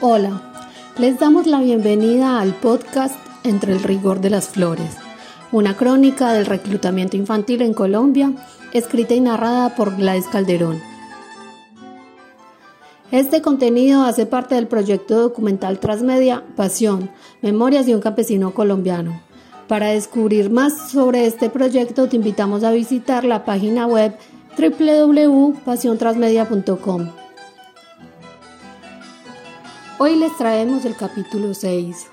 Hola, les damos la bienvenida al podcast Entre el rigor de las flores, una crónica del reclutamiento infantil en Colombia, escrita y narrada por Gladys Calderón. Este contenido hace parte del proyecto documental Transmedia Pasión, Memorias de un campesino colombiano. Para descubrir más sobre este proyecto te invitamos a visitar la página web www.pasiontransmedia.com. Hoy les traemos el capítulo 6.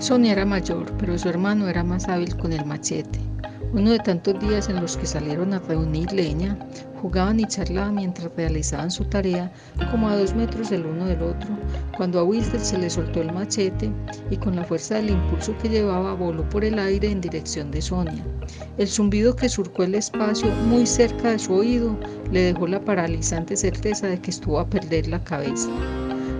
Sonia era mayor, pero su hermano era más hábil con el machete. Uno de tantos días en los que salieron a reunir leña, jugaban y charlaban mientras realizaban su tarea, como a dos metros el uno del otro, cuando a Wilster se le soltó el machete y con la fuerza del impulso que llevaba voló por el aire en dirección de Sonia. El zumbido que surcó el espacio muy cerca de su oído le dejó la paralizante certeza de que estuvo a perder la cabeza.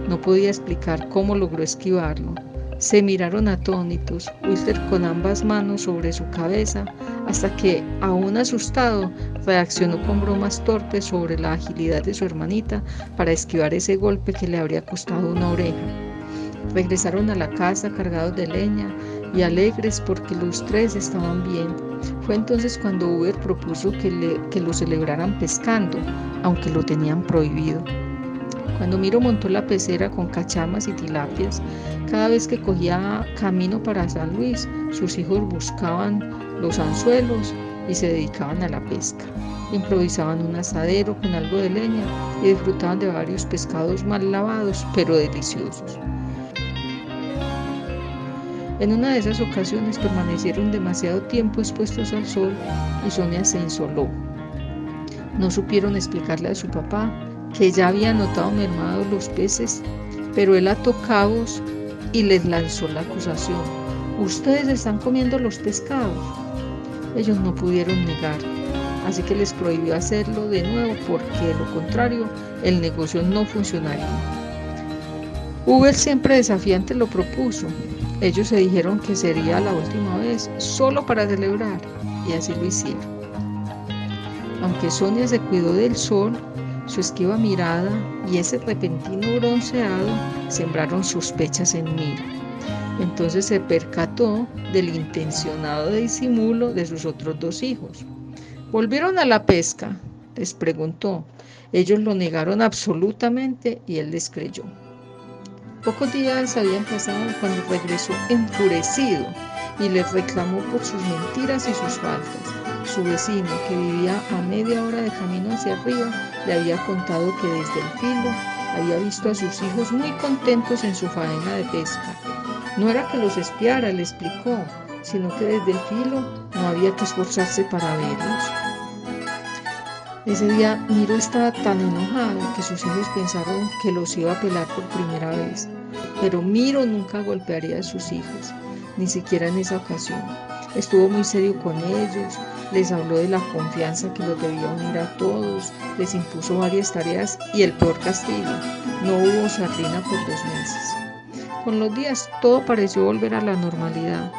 No podía explicar cómo logró esquivarlo. Se miraron atónitos, Wilter con ambas manos sobre su cabeza, hasta que, aún asustado, reaccionó con bromas torpes sobre la agilidad de su hermanita para esquivar ese golpe que le habría costado una oreja. Regresaron a la casa cargados de leña y alegres porque los tres estaban bien. Fue entonces cuando Uber propuso que lo celebraran pescando, aunque lo tenían prohibido. Cuando Miro montó la pecera con cachamas y tilapias, cada vez que cogía camino para San Luis, sus hijos buscaban los anzuelos y se dedicaban a la pesca. Improvisaban un asadero con algo de leña y disfrutaban de varios pescados mal lavados, pero deliciosos. En una de esas ocasiones permanecieron demasiado tiempo expuestos al sol y Sonia se insoló. No supieron explicarle a su papá que ya había notado mermados los peces, pero él ató cabos y les lanzó la acusación. Ustedes están comiendo los pescados. Ellos no pudieron negar, así que les prohibió hacerlo de nuevo porque de lo contrario el negocio no funcionaría. Uber siempre desafiante lo propuso. Ellos se dijeron que sería la última vez, solo para celebrar, y así lo hicieron. Aunque Sonia se cuidó del sol, su esquiva mirada y ese repentino bronceado sembraron sospechas en mí. Entonces se percató del intencionado disimulo de sus otros dos hijos. ¿Volvieron a la pesca? les preguntó. Ellos lo negaron absolutamente y él les creyó. Pocos días habían pasado cuando regresó enfurecido y les reclamó por sus mentiras y sus faltas. Su vecino, que vivía a media hora de camino hacia arriba, le había contado que desde el filo había visto a sus hijos muy contentos en su faena de pesca. No era que los espiara, le explicó, sino que desde el filo no había que esforzarse para verlos. Ese día Miro estaba tan enojado que sus hijos pensaron que los iba a pelar por primera vez. Pero Miro nunca golpearía a sus hijos, ni siquiera en esa ocasión. Estuvo muy serio con ellos, les habló de la confianza que los debía unir a todos, les impuso varias tareas y el peor castigo, no hubo sardina por dos meses. Con los días todo pareció volver a la normalidad,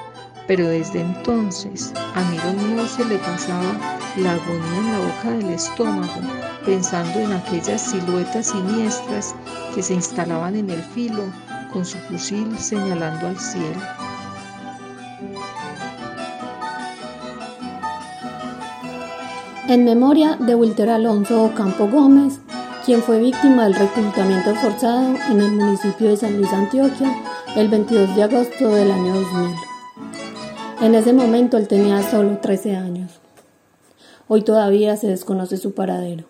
pero desde entonces a Miro no se le pasaba la agonía en la boca del estómago, pensando en aquellas siluetas siniestras que se instalaban en el filo con su fusil señalando al cielo. En memoria de Wilter Alonso Ocampo Gómez, quien fue víctima del reclutamiento forzado en el municipio de San Luis, Antioquia, el 22 de agosto del año 2000. En ese momento él tenía solo 13 años. Hoy todavía se desconoce su paradero.